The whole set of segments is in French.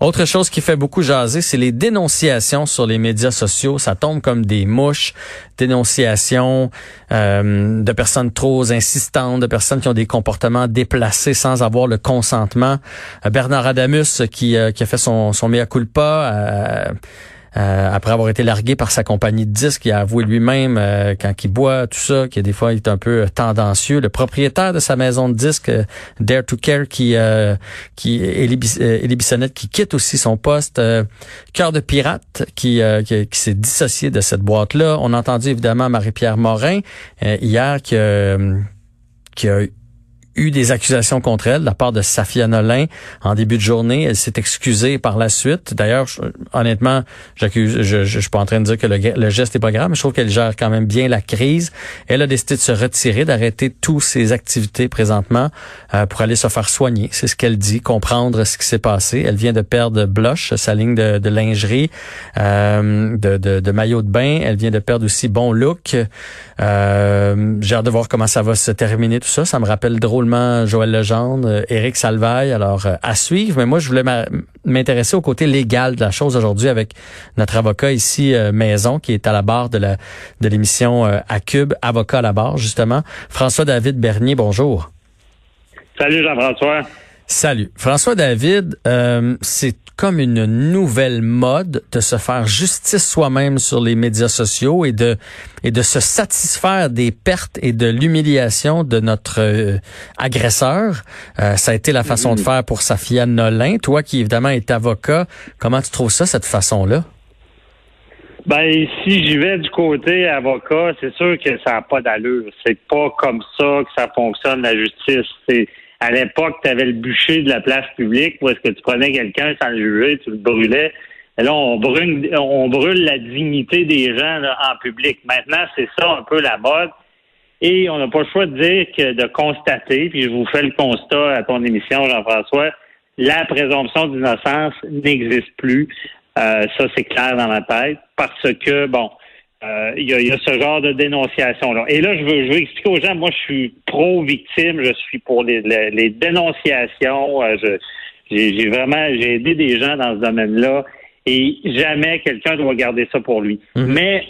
Autre chose qui fait beaucoup jaser, c'est les dénonciations sur les médias sociaux. Ça tombe comme des mouches. Dénonciations euh, de personnes trop insistantes, de personnes qui ont des comportements déplacés sans avoir le consentement. Euh, Bernard Adamus qui, euh, qui a fait son, son mea culpa. Euh, après avoir été largué par sa compagnie de disques, il a avoué lui-même euh, quand il boit tout ça, qu'il des fois il est un peu euh, tendancieux. Le propriétaire de sa maison de disques, Dare to Care, qui qui Elie, Bissonnette, qui quitte aussi son poste. Cœur de pirate, qui qui, s'est dissocié de cette boîte-là. On a entendu évidemment Marie-Pierre Morin hier qui, qui a eu des accusations contre elle de la part de Safia Nolin en début de journée. Elle s'est excusée par la suite. D'ailleurs, honnêtement, j'accuse, je, je, suis pas en train de dire que le, geste est pas grave, mais je trouve qu'elle gère quand même bien la crise. Elle a décidé de se retirer, d'arrêter toutes ses activités présentement euh, pour aller se faire soigner. C'est ce qu'elle dit, comprendre ce qui s'est passé. Elle vient de perdre Blush, sa ligne de, de lingerie, euh, de, de, de, maillot de bain. Elle vient de perdre aussi Bon Look. Euh, J'ai hâte de voir comment ça va se terminer tout ça. Ça me rappelle drôle Joël Legendre, euh, Éric Salvaille. Alors, euh, à suivre. Mais moi, je voulais m'intéresser au côté légal de la chose aujourd'hui avec notre avocat ici, euh, Maison, qui est à la barre de la de l'émission à Cube, avocat à la barre, justement. François-David Bernier, bonjour. Salut Jean-François. Salut. François David, euh, c'est comme une nouvelle mode de se faire justice soi-même sur les médias sociaux et de et de se satisfaire des pertes et de l'humiliation de notre euh, agresseur. Euh, ça a été la façon de faire pour Safia Nolin. Toi qui évidemment es avocat, comment tu trouves ça cette façon-là? Ben, si j'y vais du côté avocat, c'est sûr que ça n'a pas d'allure. C'est pas comme ça que ça fonctionne la justice. C'est à l'époque, tu avais le bûcher de la place publique où est-ce que tu prenais quelqu'un sans le juger, tu le brûlais. Et là, on brûle, on brûle la dignité des gens en public. Maintenant, c'est ça un peu la mode. Et on n'a pas le choix de dire que de constater, puis je vous fais le constat à ton émission, Jean-François, la présomption d'innocence n'existe plus. Euh, ça, c'est clair dans ma tête. Parce que, bon, euh, il y, a, ce genre de dénonciation-là. Et là, je veux, je veux expliquer aux gens, moi, je suis pro-victime, je suis pour les, les, dénonciations. Euh, j'ai vraiment, j'ai aidé des gens dans ce domaine-là et jamais quelqu'un doit garder ça pour lui. Mhm. Mais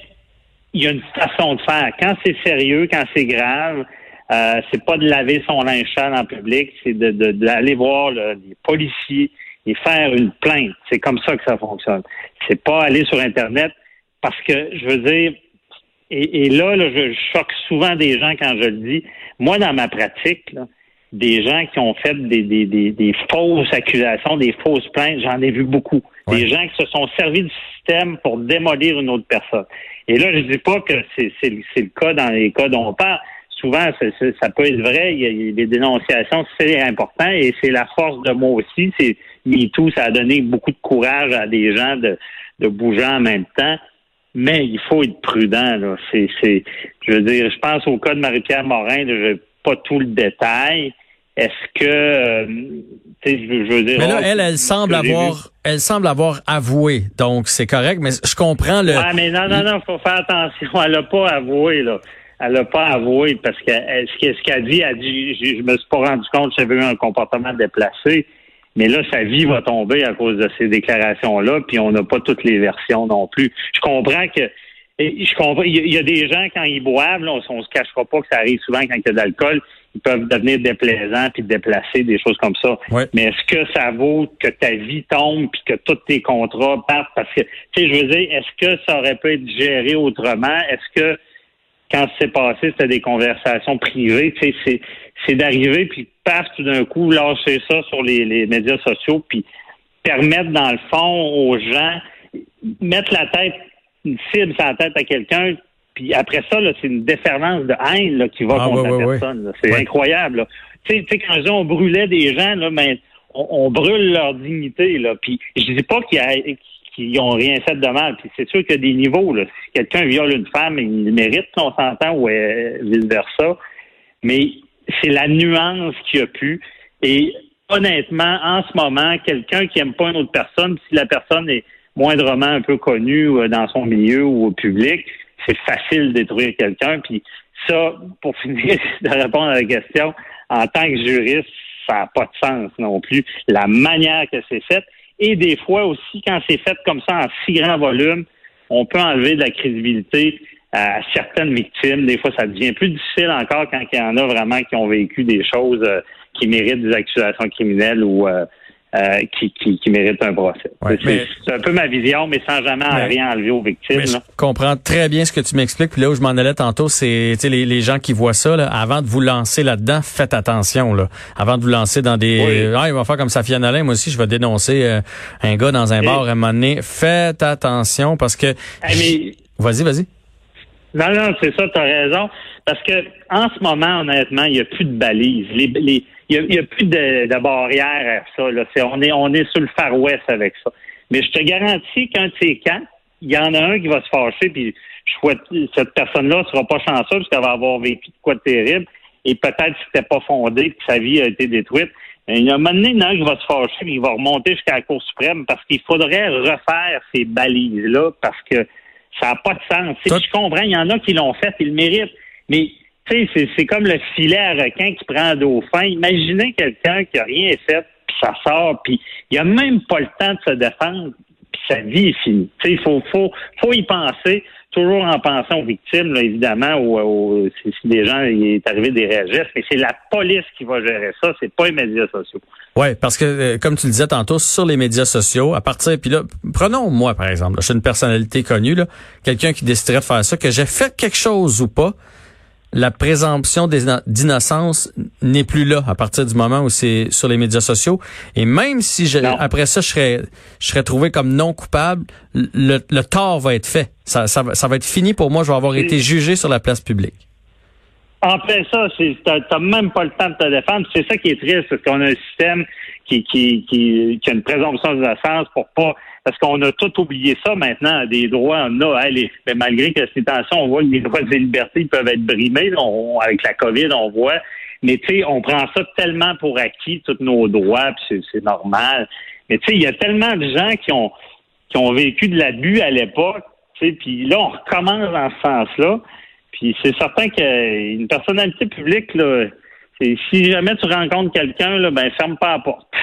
il y a une façon de faire. Quand c'est sérieux, quand c'est grave, euh, c'est pas de laver son linge sale en public, c'est d'aller de, voir les policiers et faire une plainte. C'est comme ça que ça fonctionne. C'est pas aller sur Internet parce que, je veux dire, et, là, je, choque souvent des gens quand je le dis. Moi, dans ma pratique, des gens qui ont fait des, des, fausses accusations, des fausses plaintes, j'en ai vu beaucoup. Des gens qui se sont servis du système pour démolir une autre personne. Et là, je dis pas que c'est le cas dans les cas dont on parle. Souvent, ça peut être vrai. Il y a, des dénonciations, c'est important et c'est la force de moi aussi. C'est tout, ça a donné beaucoup de courage à des gens de, de bouger en même temps mais il faut être prudent. Là. C'est, c'est, je veux dire, je pense au cas de Marie-Pierre Morin, je n'ai pas tout le détail. Est-ce que, euh, je, je veux dire, mais là, elle, elle semble avoir, elle semble avoir avoué, donc c'est correct. Mais je comprends le. Ah, mais non, non, non, faut faire attention. Elle n'a pas avoué là. Elle n'a pas avoué parce que ce qu'elle dit, elle dit, je, je me suis pas rendu compte que j'avais eu un comportement déplacé. Mais là, sa vie va tomber à cause de ces déclarations-là, puis on n'a pas toutes les versions non plus. Je comprends que je comprends. Il y a des gens, quand ils boivent, là, on, ne se cachera pas que ça arrive souvent quand il y a de l'alcool, ils peuvent devenir déplaisants puis déplacer, des choses comme ça. Mais est-ce que ça vaut que ta vie tombe puis que tous tes contrats partent? Parce que, tu sais, je veux dire, est-ce que ça aurait pu être géré autrement? Est-ce que quand c'est passé, c'était des conversations privées? Tu sais, c'est d'arriver puis paf, tout d'un coup, lâcher ça sur les, médias sociaux, puis permettre, dans le fond, aux gens, mettre la tête, une cible sur la tête à quelqu'un, puis après ça, c'est une déferlance de haine qui va ah, contre la personne. C'est incroyable. Tu sais, quand on brûlait des gens, là, mais on, brûle leur dignité. Là. Puis je dis pas qu'ils n'ont rien fait de mal. Puis c'est sûr qu'il y a des niveaux. Là. Si quelqu'un viole une femme, il mérite qu'on s'entend ou vice-versa. Mais c'est la nuance qu'il y a pu. Et honnêtement, en ce moment, quelqu'un qui aime pas une autre personne, si la personne est moindrement un peu connue euh, dans son milieu ou au public, c'est facile de détruire quelqu'un. Puis ça, pour finir de répondre à la question, en tant que juriste, ça n'a pas de sens non plus. La manière que c'est fait. Et des fois aussi, quand c'est fait comme ça en si grand volume, on peut enlever de la crédibilité à certaines victimes. Des fois, ça devient plus difficile encore quand il y en a vraiment qui ont vécu des choses euh, qui méritent des accusations criminelles ou euh, euh, qui, qui, qui méritent un procès. c'est un peu ma vision, mais sans jamais rien enlever aux victimes. Je comprends très bien ce que tu m'expliques. Puis là où je m'en allais tantôt, c'est les, les gens qui voient ça, là, avant de vous lancer là-dedans, faites attention. Là. Avant de vous lancer dans des... Ah, il va faire comme Safia Nolin, moi aussi, je vais dénoncer un gars dans un bar à un moment donné. Faites attention parce que... Vas-y, vas-y. Non, non, c'est ça, tu as raison. Parce que en ce moment, honnêtement, il n'y a plus de balises. Il n'y a, plus de, barrière à ça. Là. on, est, on est sur le Far West avec ça. Mais je te garantis qu'un de ces camps, il y en a un qui va se fâcher, puis je souhaite, cette personne-là ne sera pas chanceuse parce qu'elle va avoir vécu de quoi de terrible, et peut-être que c'était pas fondé, que sa vie a été détruite. il y a un moment donné, il en a un qui va se fâcher, puis il va remonter jusqu'à la Cour suprême parce qu'il faudrait refaire ces balises-là parce que ça n'a pas de sens. Je comprends, il y en a qui l'ont fait, ils le méritent. Mais tu sais, c'est comme le filet à requin qui prend un dauphin. Imaginez quelqu'un qui a rien fait, puis ça sort, puis il a même pas le temps de se défendre, puis sa vie est finie. Tu sais, il faut, faut, faut y penser, toujours en pensant aux victimes, évidemment, ou, si, des gens, il est arrivé des réagistes, mais c'est la police qui va gérer ça, c'est pas les médias sociaux. Oui, parce que, euh, comme tu le disais tantôt, sur les médias sociaux, à partir, puis là, prenons moi, par exemple, je suis une personnalité connue, quelqu'un qui déciderait de faire ça, que j'ai fait quelque chose ou pas, la présomption d'innocence n'est plus là à partir du moment où c'est sur les médias sociaux. Et même si je, après ça, je serais, je serais trouvé comme non coupable, le, le tort va être fait. Ça, ça, ça, va être fini pour moi. Je vais avoir été jugé sur la place publique. En fait, ça, t'as même pas le temps de te défendre. C'est ça qui est triste, parce qu'on a un système qui, qui, qui, qui a une présomption d'innocence pour pas parce qu'on a tout oublié ça maintenant, des droits, on a, mais malgré que ces tensions, on voit que les droits et libertés peuvent être brimés, avec la COVID, on voit, mais tu sais, on prend ça tellement pour acquis, tous nos droits, puis c'est normal. Mais tu sais, il y a tellement de gens qui ont qui ont vécu de l'abus à l'époque, tu sais, puis là, on recommence dans ce sens-là. Puis c'est certain qu'une personnalité publique, là, si jamais tu rencontres quelqu'un, là, ben ferme pas la porte.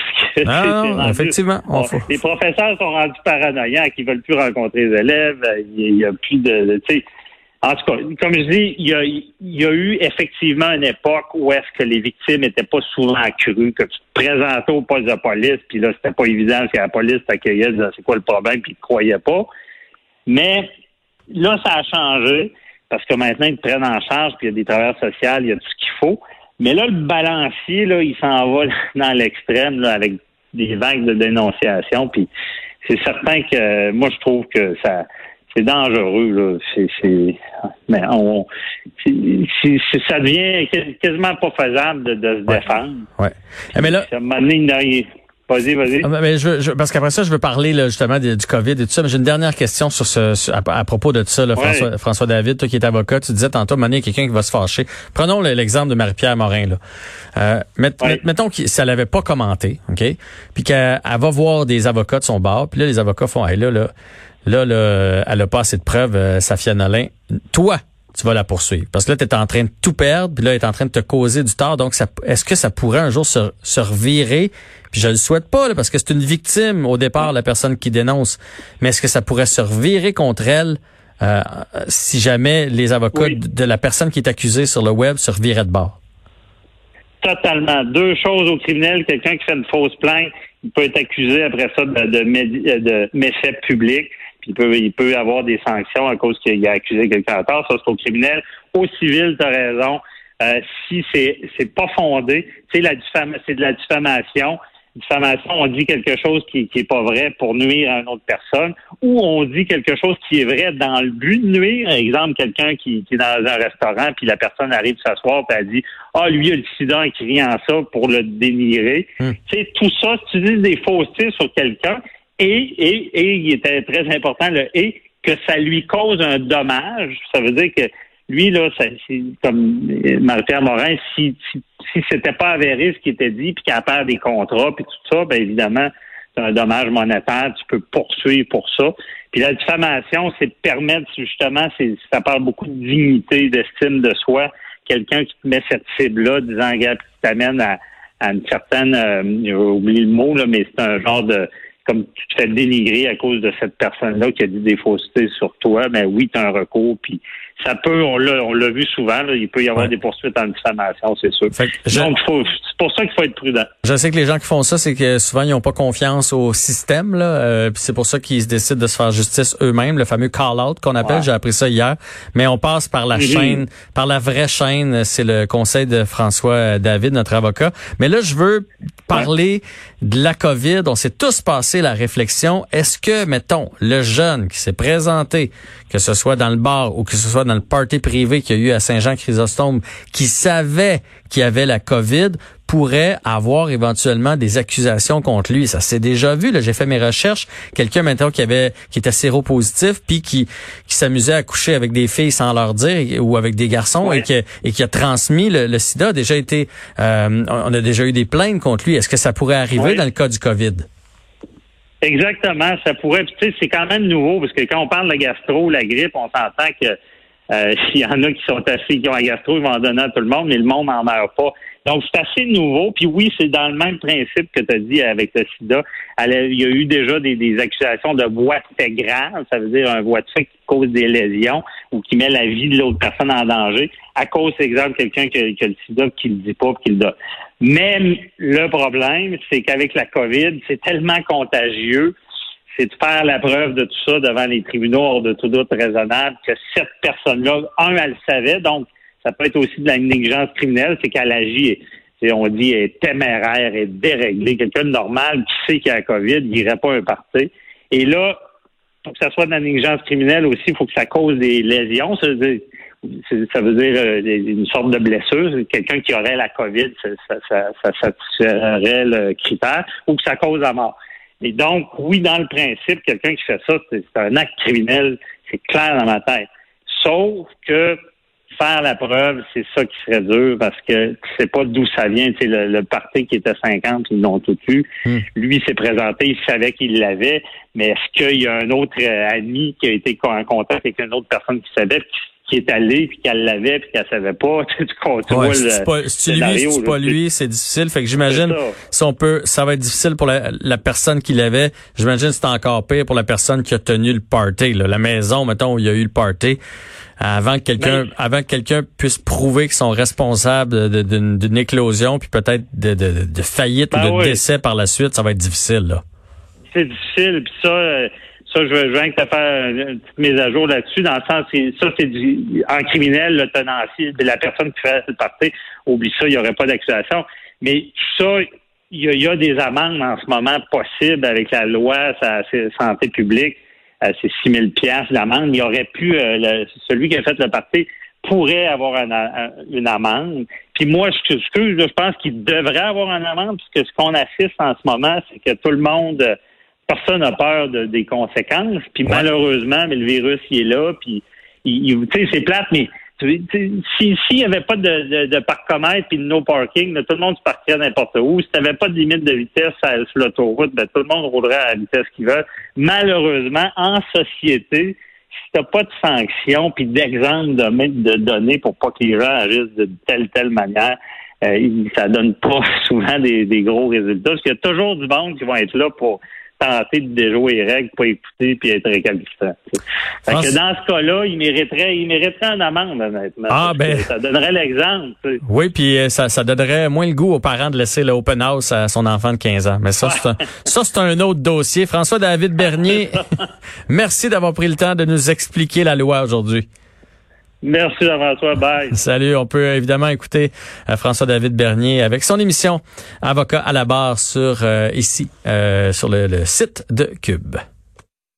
Ah, effectivement. les professeurs sont rendus paranoïaques, ils veulent plus rencontrer les élèves, il y a, plus de. En tout cas, comme je dis, il y, a, il y a eu effectivement une époque où est-ce que les victimes n'étaient pas souvent accrues, que tu te présentais au poste de police, puis là, c'était pas évident parce que la police t'accueillait, c'est quoi le problème, puis ils ne croyaient pas. Mais là, ça a changé parce que maintenant, ils te prennent en charge, puis il y a des travailleurs sociaux, il y a tout ce qu'il faut. Mais là, le balancier, là, il s'en va dans l'extrême avec des vagues de dénonciation. Puis c'est certain que moi, je trouve que ça c'est dangereux. Là. C'est, mais on, ça devient quasiment pas faisable de, se défendre. Ouais. Mais là, Vas-y, vas-y. Ah, mais je, parce qu'après ça, je veux parler là, justement du COVID et tout ça. Mais j'ai une dernière question sur ce à, propos de ça, là, François, François, David, toi qui es avocat, tu disais tantôt, il y a quelqu'un qui va se fâcher. Prenons l'exemple de Marie-Pierre Morin. Là. Euh, Mettons que ça l'avait pas commenté, ok, puis qu'elle va voir des avocats de son bar, puis là les avocats font, hey, là, là, là, là, elle a pas assez de preuves, euh, Safia Nolin. Toi, tu vas la poursuivre. Parce que là, tu es en train de tout perdre, puis là, elle est en train de te causer du tort. Donc, est-ce que ça pourrait un jour se, se revirer? Puis je le souhaite pas, parce que c'est une victime au départ, la personne qui dénonce. Mais est-ce que ça pourrait se revirer contre elle euh, si jamais les avocats de la personne qui est accusée sur le web se reviraient de bord? Totalement. Deux choses au criminel. Quelqu'un qui fait une fausse plainte, il peut être accusé après ça de, de, de méfaits publics puis il peut, il peut avoir des sanctions à cause qu'il a accusé quelqu'un à tort. Ça, c'est au criminel. Au civil, tu as raison. Euh, si c'est c'est pas fondé, c'est la c'est de la diffamation. Diffamation, on dit quelque chose qui, qui est pas vrai pour nuire à une autre personne, ou on dit quelque chose qui est vrai dans le but de nuire. Par exemple, quelqu'un qui, qui est dans un restaurant, puis la personne arrive s'asseoir, puis elle dit Ah, lui, il a le sida, qui en ça pour le dénigrer. Hmm. Tu sais, tout ça, si tu dis des faussetés sur quelqu'un, et, et, et il était très important le et que ça lui cause un dommage. Ça veut dire que lui, là, comme Marie-Pierre Morin, si, si, si c'était pas avéré ce qui était dit, puis qu'elle perd des contrats, puis tout ça, ben évidemment, c'est un dommage monétaire, tu peux poursuivre pour ça. Puis la diffamation, c'est permettre justement, c'est ça parle beaucoup de dignité, d'estime de soi. Quelqu'un qui te met cette cible-là, disant, gars, tu t'amènes à, à une certaine, euh, j'ai oublié le mot, là, mais c'est un genre de comme tu te fais dénigrer à cause de cette personne-là qui a dit des faussetés sur toi, mais oui, tu as un recours, puis ça peut, on l'a, on l'a vu souvent, il peut y avoir des poursuites en diffamation, c'est sûr. Donc, c'est pour ça qu'il faut être prudent. Je sais que les gens qui font ça, c'est que souvent, ils n'ont pas confiance au système, là, euh, c'est pour ça qu'ils décident de se faire justice eux-mêmes, le fameux call-out qu'on appelle, j'ai appris ça hier, mais on passe par la mm-hmm. chaîne, par la vraie chaîne, c'est le conseil de François David, notre avocat. Mais là, je veux parler de la COVID. On s'est tous passé la réflexion. Est-ce que, mettons, le jeune qui s'est présenté, que ce soit dans le bar ou que ce soit dans le party privé qu'il y a eu à Saint-Jean-Chrysostome, qui savait qu'il y avait la COVID, pourrait avoir éventuellement des accusations contre lui. Ça s'est déjà vu. J'ai fait mes recherches. Quelqu'un maintenant qui avait qui était séropositif puis qui qui s'amusait à coucher avec des filles sans leur dire ou avec des garçons et qui et qui a transmis le, SIDA a déjà été. Euh, on a déjà eu des plaintes contre lui. Est-ce que ça pourrait arriver dans le cas du Covid? Exactement, ça pourrait. Tu sais, c'est quand même nouveau parce que quand on parle de gastro, la grippe, on s'entend que euh, s'il y en a qui sont assis, qui ont un gastro, ils vont en donner à tout le monde, mais le monde n'en meurt pas. Donc, c'est assez nouveau. Puis oui, c'est dans le même principe que tu as dit avec le sida. il y a eu déjà des, accusations de voie de fait grave, ça veut dire un voie de fait qui cause des lésions ou qui met la vie de l'autre personne en danger à cause, exemple, quelqu'un qui, a le sida qui le dit pas qui le donne. Mais le problème, c'est qu'avec la COVID, c'est tellement contagieux c'est de faire la preuve de tout ça devant les tribunaux hors de tout doute raisonnable que cette personne-là, un, elle le savait, donc ça peut être aussi de la négligence criminelle, c'est qu'elle agit, on dit, est téméraire, est déréglée. Quelqu'un de normal qui sait qu'il y a la COVID, il n'irait pas un parti. Et là, pour que ça soit de la négligence criminelle aussi, il faut que ça cause des lésions. Ça veut dire, euh, une sorte de blessure. Quelqu'un qui aurait la COVID, ça, ça, ça, satisferait le critère, ou que ça cause la mort. Et donc, oui, dans le principe, quelqu'un qui fait ça, c'est un acte criminel, c'est clair dans ma tête. Sauf que faire la preuve, c'est ça qui serait dur parce que tu sais pas d'où ça vient. Tu le, le parti qui était 50, ils l'ont tout eu. Hmm. Lui s'est présenté, il savait qu'il l'avait, mais est-ce qu'il y a un autre euh, ami qui a été en contact avec une autre personne qui savait qui est allé puis qu'elle l'avait puis qu'elle savait pas tu ouais, le, c'est pas, si lui c'est pas lui c'est difficile. Fait que j'imagine si on peut ça va être difficile pour la, la personne qui l'avait. J'imagine c'est encore pire pour la personne qui a tenu le party là. la maison mettons où il y a eu le party. Avant que quelqu'un avant que quelqu'un puisse prouver qu'ils sont responsables d'une éclosion puis peut-être de, de, de, faillite ou ben de décès par la suite, ça va être difficile là. C'est difficile puis ça euh, ça je veux, je te faire une petite mise à jour là-dessus dans le sens ça c'est du en criminel le tenancier la personne qui fait cette partie oublie ça, il n'y aurait pas d'accusation mais ça il y, a, des amendes en ce moment possibles avec la loi sa santé publique euh, c'est 6 000 pièces d'amende. Il aurait pu, euh, celui qui a fait le parti pourrait avoir une amende. Puis moi, ce que, je pense qu'il devrait avoir une amende, puisque ce qu'on assiste en ce moment, c'est que tout le monde, personne n'a peur des conséquences. Puis malheureusement, mais le virus, il est là. Puis, tu sais, c'est plate, mais s'il n'y avait pas de, de, parcomètre et de no parking, tout le monde se partirait n'importe où. Si tu n'avais pas de limite de vitesse sur l'autoroute, ben, tout le monde roulerait à la vitesse qu'il veut. Malheureusement, en société, si tu n'as pas de sanctions puis d'exemple de, de données pour pas que les gens agissent de telle telle manière, euh, ça donne pas souvent des, des gros résultats. Parce qu'il y a toujours du monde qui vont être là pour de déjouer les règles, pas écouter puis être récalcitrant. Fait que dans ce cas-là, il mériterait, il mériterait une amende, honnêtement. Ah, ben. Ça donnerait l'exemple. Oui, puis euh, ça, ça donnerait moins le goût aux parents de laisser l'open house à son enfant de 15 ans. Mais ça, c'est un, ça, c'est un autre dossier. François-David Bernier, merci d'avoir pris le temps de nous expliquer la loi aujourd'hui. Merci Jean-François. Bye. Salut. On peut évidemment écouter euh, François-David Bernier avec son émission Avocat à la barre sur euh, ici, euh, sur le site de Cube.